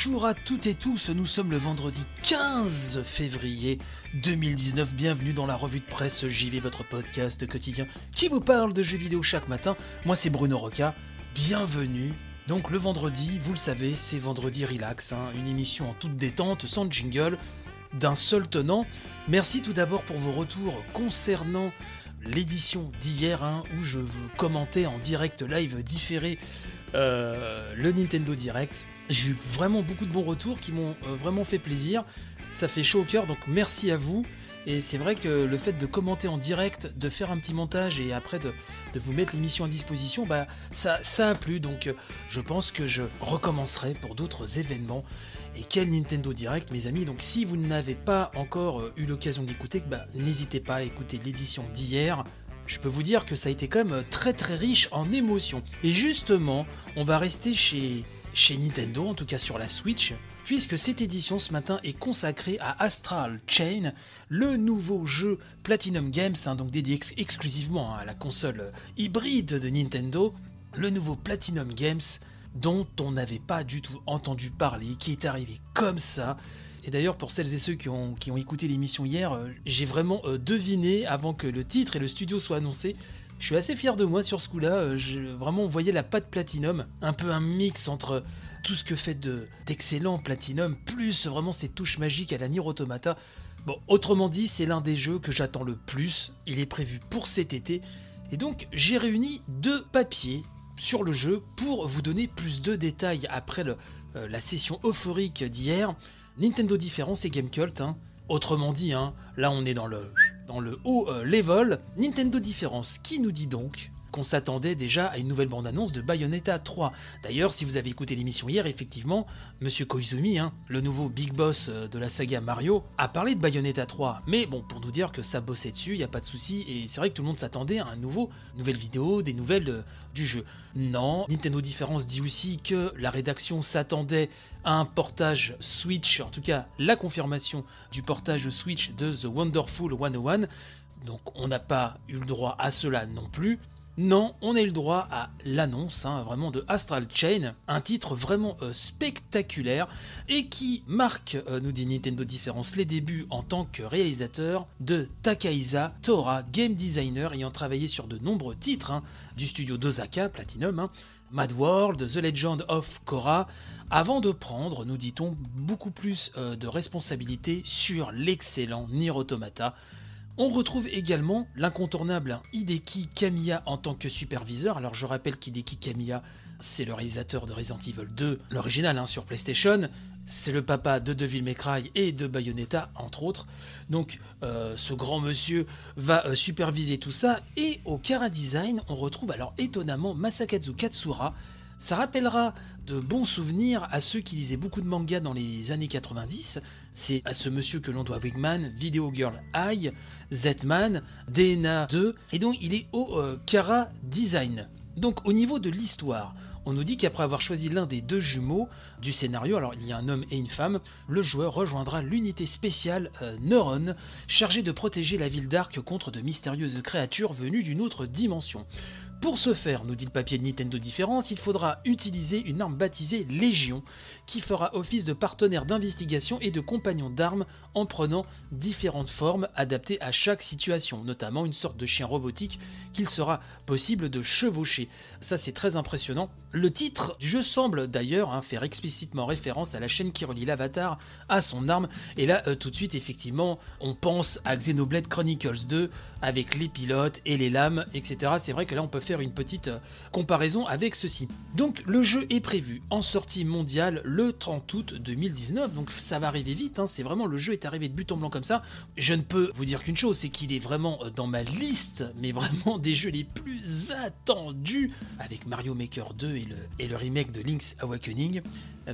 Bonjour à toutes et tous, nous sommes le vendredi 15 février 2019, bienvenue dans la revue de presse JV, votre podcast quotidien qui vous parle de jeux vidéo chaque matin. Moi c'est Bruno Roca, bienvenue. Donc le vendredi, vous le savez, c'est vendredi relax, hein, une émission en toute détente, sans jingle, d'un seul tenant. Merci tout d'abord pour vos retours concernant l'édition d'hier hein, où je vous commentais en direct live différé euh, le Nintendo Direct. J'ai eu vraiment beaucoup de bons retours qui m'ont euh, vraiment fait plaisir. Ça fait chaud au cœur, donc merci à vous. Et c'est vrai que le fait de commenter en direct, de faire un petit montage et après de, vous mettre l'émission à disposition, bah ça, a plu. Donc euh, je pense que je recommencerai pour d'autres événements. Et quel Nintendo Direct, mes amis. Donc si vous n'avez pas encore eu l'occasion d'écouter, bah, n'hésitez pas à écouter l'édition d'hier. Je peux vous dire que ça a été quand même très très riche en émotions. Et justement, on va rester chez, chez Nintendo, en tout cas sur la Switch, puisque cette édition ce matin est consacrée à Astral Chain, le nouveau jeu Platinum Games, hein, donc dédié ex- exclusivement à la console hybride de Nintendo, le nouveau Platinum Games dont on n'avait pas du tout entendu parler, qui est arrivé comme ça. Et d'ailleurs, pour celles et ceux qui ont, qui ont écouté l'émission hier, euh, j'ai vraiment euh, deviné avant que le titre et le studio soient annoncés. Je suis assez fier de moi sur ce coup-là. euh, vraiment, on voyait la patte Platinum, un peu un mix entre tout ce que fait de- d'excellent Platinum, plus vraiment ces touches magiques à la Nier Automata. Bon, autrement dit, c'est l'un des jeux que j'attends le plus. Il est prévu pour cet été. Et donc, j'ai réuni deux papiers sur le jeu pour vous donner plus de détails après la session euphorique d'hier. Nintendo Différence et Game Cult. hein. Autrement dit, hein, là on est dans le, dans le haut euh, level. Nintendo Différence qui nous dit donc qu'on s'attendait déjà à une nouvelle bande-annonce de Bayonetta 3. D'ailleurs, si vous avez écouté l'émission hier, effectivement, Monsieur Koizumi, hein, le nouveau big boss euh, de la saga Mario, a parlé de Bayonetta 3. Mais bon, pour nous dire que ça bossait dessus, il n'y a pas de souci, et c'est vrai que tout le monde s'attendait à un nouveau, nouvelle vidéo, des nouvelles euh, du jeu. Non, Nintendo Différence dit aussi que la rédaction s'attendait à un portage Switch, en tout cas la confirmation du portage Switch de The Wonderful 101. Donc on n'a pas eu le droit à cela non plus. Non, on eu le droit à l'annonce hein, vraiment de Astral Chain, un titre vraiment euh, spectaculaire et qui marque, euh, nous dit Nintendo Différence, les débuts en tant que réalisateur de Takaiza Tora, game designer ayant travaillé sur de nombreux titres hein, du studio d'Osaka, Platinum, hein, Mad World, The Legend of Korra, avant de prendre, nous dit-on, beaucoup plus euh, de responsabilités sur l'excellent Nier Automata. On retrouve également l'incontournable Hideki Kamiya en tant que superviseur. Alors je rappelle qu'Hideki Kamiya, c'est le réalisateur de Resident Evil 2, l'original hein, sur PlayStation. C'est le papa de Devil May Cry et de Bayonetta, entre autres. Donc euh, ce grand monsieur va euh, superviser tout ça. Et au Kara Design, on retrouve alors étonnamment Masakazu Katsura. Ça rappellera de bons souvenirs à ceux qui lisaient beaucoup de mangas dans les années 90. C'est à ce monsieur que l'on doit Wigman, Video Girl Eye, Z-Man, DNA 2, et donc il est au euh, Kara Design. Donc au niveau de l'histoire, on nous dit qu'après avoir choisi l'un des deux jumeaux du scénario, alors il y a un homme et une femme, le joueur rejoindra l'unité spéciale euh, Neuron, chargée de protéger la ville d'Arc contre de mystérieuses créatures venues d'une autre dimension. Pour ce faire, nous dit le papier de Nintendo Différence, il faudra utiliser une arme baptisée Légion, qui fera office de partenaire d'investigation et de compagnon d'armes en prenant différentes formes adaptées à chaque situation, notamment une sorte de chien robotique qu'il sera possible de chevaucher. Ça c'est très impressionnant. Le titre du jeu semble d'ailleurs hein, faire explicitement référence à la chaîne qui relie l'avatar à son arme, et là euh, tout de suite effectivement on pense à Xenoblade Chronicles 2 avec les pilotes et les lames, etc. C'est vrai que là on peut faire une petite euh, comparaison avec ceci. Donc le jeu est prévu en sortie mondiale le 30 août 2019, donc ça va arriver vite, hein, c'est vraiment le jeu est arrivé de but en blanc comme ça. Je ne peux vous dire qu'une chose, c'est qu'il est vraiment euh, dans ma liste, mais vraiment des jeux les plus attendus, avec Mario Maker 2 et le, remake de Link's Awakening.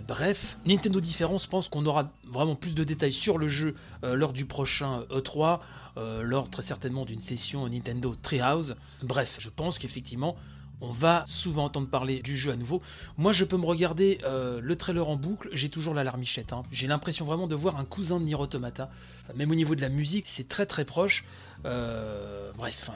Bref, Nintendo Différence pense qu'on aura vraiment plus de détails sur le jeu euh, lors du prochain E3, euh, lors très certainement d'une session Nintendo Treehouse. Bref, je pense qu'effectivement, on va souvent entendre parler du jeu à nouveau. Moi, je peux me regarder euh, le trailer en boucle, j'ai toujours la larmichette. hein. J'ai l'impression vraiment de voir un cousin de Nier Automata. Même au niveau de la musique, c'est très très proche. Bref,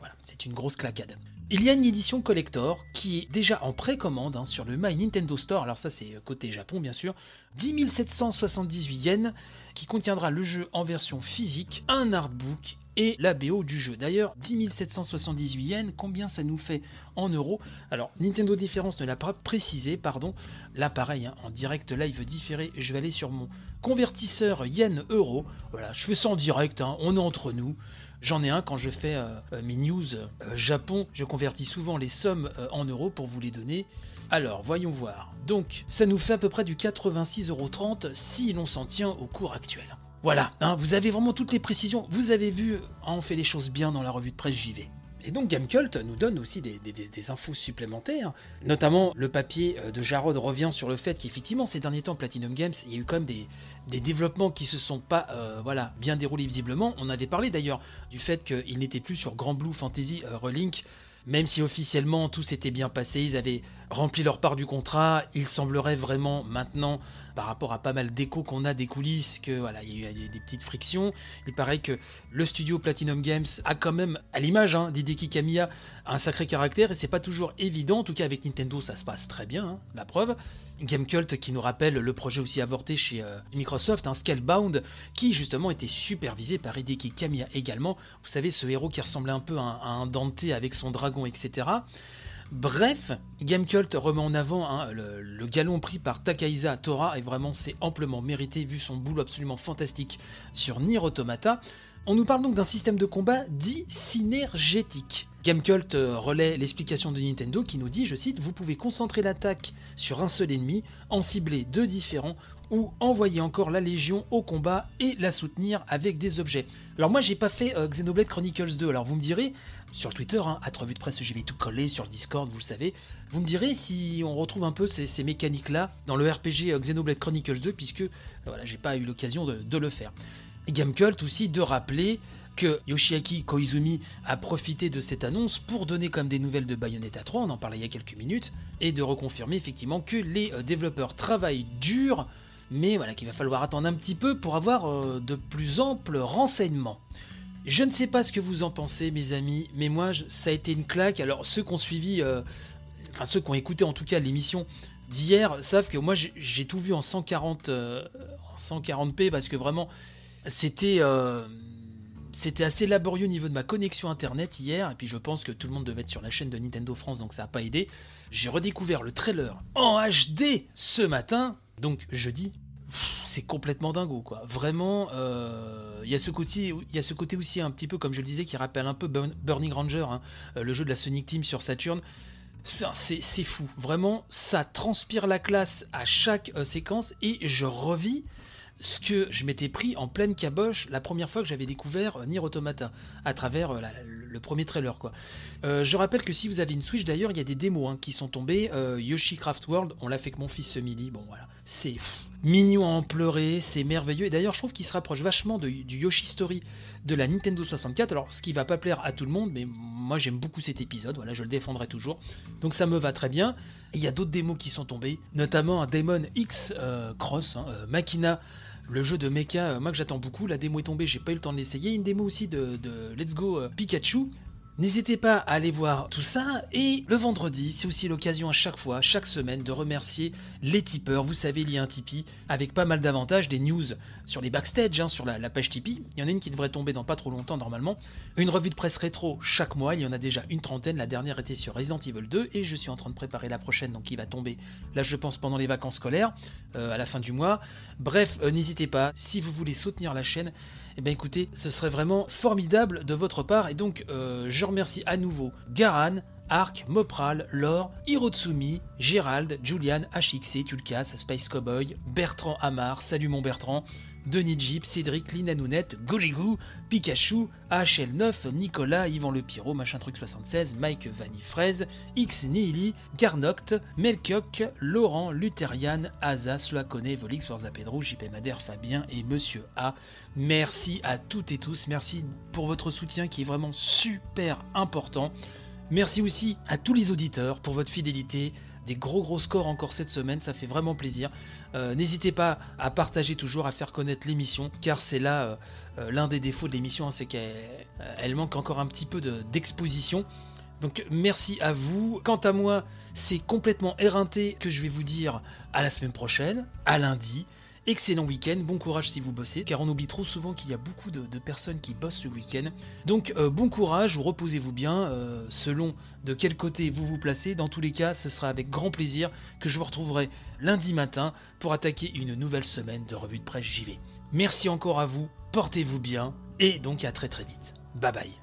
voilà, c'est une grosse claquade. Il y a une édition collector qui est déjà en précommande hein, sur le My Nintendo Store. Alors ça, c'est côté Japon, bien sûr. 10 778 yens, qui contiendra le jeu en version physique, un artbook et la BO du jeu. D'ailleurs, 10 778 yens, combien ça nous fait en euros? Alors, Nintendo Différence ne l'a pas précisé, pardon. Là, pareil, hein, en direct live différé, je vais aller sur mon convertisseur yen-euro. Voilà, je fais ça en direct, hein, on est entre nous. J'en ai un quand je fais euh, euh, mes news euh, Japon. Je convertis souvent les sommes en euros pour vous les donner. Alors, voyons voir. Donc, ça nous fait à peu près du 86,30€ si l'on s'en tient au cours actuel. Voilà, hein, vous avez vraiment toutes les précisions. Vous avez vu, hein, on fait les choses bien dans la revue de presse JV. Et donc Gamecult nous donne aussi des, infos supplémentaires, notamment le papier euh, de Jarod revient sur le fait qu'effectivement ces derniers temps Platinum Games, il y a eu quand même des, des développements qui se sont pas euh, voilà, bien déroulés visiblement. On avait parlé d'ailleurs du fait qu'il n'était plus sur Grand Blue Fantasy euh, Relink, même si officiellement tout s'était bien passé, ils avaient rempli leur part du contrat, il semblerait vraiment maintenant, par rapport à pas mal d'échos qu'on a des coulisses, que voilà, il y a eu des, petites frictions. Il paraît que le studio Platinum Games a quand même, à l'image hein, d'Hideki Kamiya, un sacré caractère et c'est pas toujours évident. En tout cas, avec Nintendo, ça se passe très bien, hein, la preuve. Gamecult qui nous rappelle le projet aussi avorté chez euh, Microsoft, un Scalebound, qui justement était supervisé par Hideki Kamiya également. Vous savez, ce héros qui ressemblait un peu à un, à un Dante avec son dragon, etc. Bref, Gamecult remet en avant hein, le, galon pris par Takahisa Tora et vraiment c'est amplement mérité vu son boulot absolument fantastique sur Nier Automata. On nous parle donc d'un système de combat dit synergétique. Gamecult euh, relaie l'explication de Nintendo qui nous dit, je cite, Vous pouvez concentrer l'attaque sur un seul ennemi, en cibler deux différents, ou envoyer encore la Légion au combat et la soutenir avec des objets. Alors moi j'ai pas fait euh, Xenoblade Chronicles 2, alors vous me direz, sur Twitter, hein, à revue de presse, je vais tout coller sur le Discord, vous le savez, vous me direz si on retrouve un peu ces, ces mécaniques-là dans le RPG euh, Xenoblade Chronicles 2, puisque euh, voilà, j'ai pas eu l'occasion de, le faire. Et Gamecult aussi de rappeler que Yoshiaki Koizumi a profité de cette annonce pour donner comme des nouvelles de Bayonetta 3, on en parlait il y a quelques minutes, et de reconfirmer effectivement que les développeurs travaillent dur, mais voilà qu'il va falloir attendre un petit peu pour avoir euh, de plus amples renseignements. Je ne sais pas ce que vous en pensez, mes amis, mais moi, ça a été une claque. Alors, ceux qui ont suivi, euh, enfin, ceux qui ont écouté en tout cas l'émission d'hier, savent que moi, j'ai- tout vu en 140, euh, en 140p parce que vraiment, c'était. c'était assez laborieux au niveau de ma connexion internet hier, et puis je pense que tout le monde devait être sur la chaîne de Nintendo France, donc ça n'a pas aidé. J'ai redécouvert le trailer en HD ce matin, donc jeudi. C'est complètement dingo, quoi. Vraiment, euh, il y a ce côté, il y a ce côté aussi un petit peu, comme je le disais, qui rappelle un peu Burn- Burning Ranger, hein, euh, le jeu de la Sonic Team sur Saturn. Enfin, c'est c'est fou, vraiment, ça transpire la classe à chaque euh, séquence et je revis ce que je m'étais pris en pleine caboche la première fois que j'avais découvert euh, Nier Automata à travers euh, le premier trailer quoi. Euh, je rappelle que si vous avez une Switch d'ailleurs, il y a des démos hein, qui sont tombées. Yoshi Craft World, on l'a fait avec mon fils ce midi. Bon voilà, c'est mignon à en pleurer, c'est merveilleux. Et d'ailleurs, je trouve qu'il se rapproche vachement de- du Yoshi Story de la Nintendo 64. Alors, ce qui va pas plaire à tout le monde, mais moi j'aime beaucoup cet épisode. Voilà, je le défendrai toujours. Donc ça me va très bien. Il y a d'autres démos qui sont tombées, notamment un Demon X Cross, hein, Machina le jeu de mecha, euh, moi que j'attends beaucoup, la démo est tombée, j'ai pas eu le temps de l'essayer. Une démo aussi de, de Let's Go euh, Pikachu. N'hésitez pas à aller voir tout ça. Et le vendredi, c'est aussi l'occasion à chaque fois, chaque semaine, de remercier les tipeurs. Vous savez, il y a un Tipeee avec pas mal d'avantages, des news sur les backstage, hein, sur la, page Tipeee. Il y en a une qui devrait tomber dans pas trop longtemps normalement. Une revue de presse rétro chaque mois, il y en a déjà une trentaine. La dernière était sur Resident Evil 2 et je suis en train de préparer la prochaine, donc qui va tomber là, je pense, pendant les vacances scolaires, euh, à la fin du mois. Bref, euh, n'hésitez pas, si vous voulez soutenir la chaîne, eh bien écoutez, ce serait vraiment formidable de votre part. Et donc, euh, je remercie à nouveau Garan, Ark, Mopral, Laure, Hirotsumi, Gérald, Julian, HXC, Tulkas, Space Cowboy, Bertrand Amar, salut mon Bertrand. Denis Jeep, Cédric, Lina Nounette, Goligou, Pikachu, AHL9, Nicolas, Yvan Le Piro, Machin Truc 76, Mike Vanifraise, X Nihili, Garnoct, Melkioc, Laurent, Lutherian, Aza, Sloakone, Volix, Forza Pedro, JP Madère, Fabien et Monsieur A. Merci à toutes et tous, merci pour votre soutien qui est vraiment super important. Merci aussi à tous les auditeurs pour votre fidélité. Des gros gros scores encore cette semaine, ça fait vraiment plaisir. Euh, N'hésitez pas à partager toujours, à faire connaître l'émission, car c'est là euh, euh, l'un des défauts de l'émission, hein, c'est qu'elle elle manque encore un petit peu de- d'exposition. Donc merci à vous. Quant à moi, c'est complètement éreinté que je vais vous dire à la semaine prochaine, à lundi. Excellent week-end, bon courage si vous bossez, car on oublie trop souvent qu'il y a beaucoup de, personnes qui bossent le week-end. Donc euh, bon courage, ou reposez-vous bien, euh, selon de quel côté vous vous placez. Dans tous les cas, ce sera avec grand plaisir que je vous retrouverai lundi matin pour attaquer une nouvelle semaine de revue de presse JV. Merci encore à vous, portez-vous bien, et donc à très très vite. Bye bye.